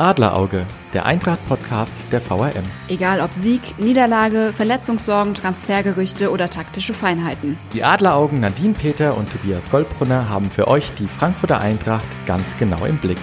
Adlerauge, der Eintracht-Podcast der VRM. Egal ob Sieg, Niederlage, Verletzungssorgen, Transfergerüchte oder taktische Feinheiten. Die Adleraugen Nadine Peter und Tobias Goldbrunner haben für euch die Frankfurter Eintracht ganz genau im Blick.